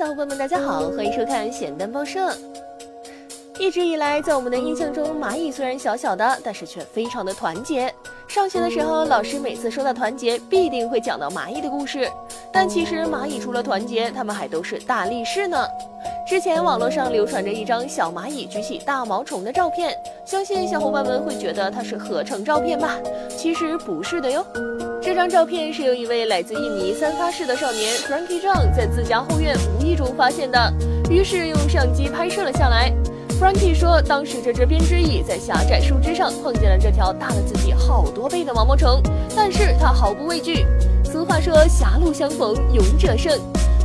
小伙伴们，大家好，欢迎收看咸蛋报社。一直以来，在我们的印象中，蚂蚁虽然小小的，但是却非常的团结。上学的时候，老师每次说到团结，必定会讲到蚂蚁的故事。但其实，蚂蚁除了团结，它们还都是大力士呢。之前网络上流传着一张小蚂蚁举起大毛虫的照片，相信小伙伴们会觉得它是合成照片吧？其实不是的哟。这张照片是由一位来自印尼三发市的少年 Frankie Zhang 在自家后院无意中发现的，于是用相机拍摄了下来。Frankie 说，当时这只编织蚁在狭窄树枝上碰见了这条大了自己好多倍的毛毛虫，但是他毫不畏惧。俗话说，狭路相逢勇者胜。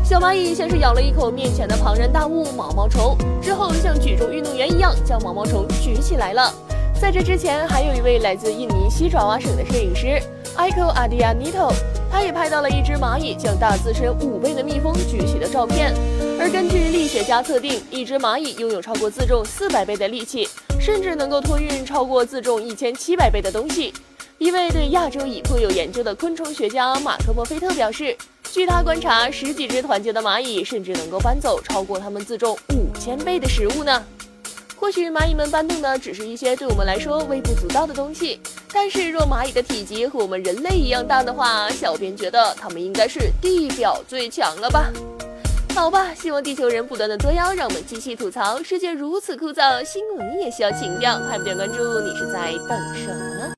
小蚂蚁先是咬了一口面前的庞然大物毛毛虫，之后像举重运动员一样将毛毛虫举起来了。在这之前，还有一位来自印尼西爪哇省的摄影师 Iko Adianito，他也拍到了一只蚂蚁将大自身五倍的蜜蜂举起的照片。而根据力学家测定，一只蚂蚁拥有超过自重四百倍的力气，甚至能够托运超过自重一千七百倍的东西。一位对亚洲蚁颇有研究的昆虫学家马克·莫菲特表示，据他观察，十几只团结的蚂蚁甚至能够搬走超过它们自重五千倍的食物呢。或许蚂蚁们搬动的只是一些对我们来说微不足道的东西，但是若蚂蚁的体积和我们人类一样大的话，小编觉得它们应该是地表最强了吧。好吧，希望地球人不断的作妖，让我们继续吐槽。世界如此枯燥，新闻也需要情调。还不点关注，你是在等什么呢？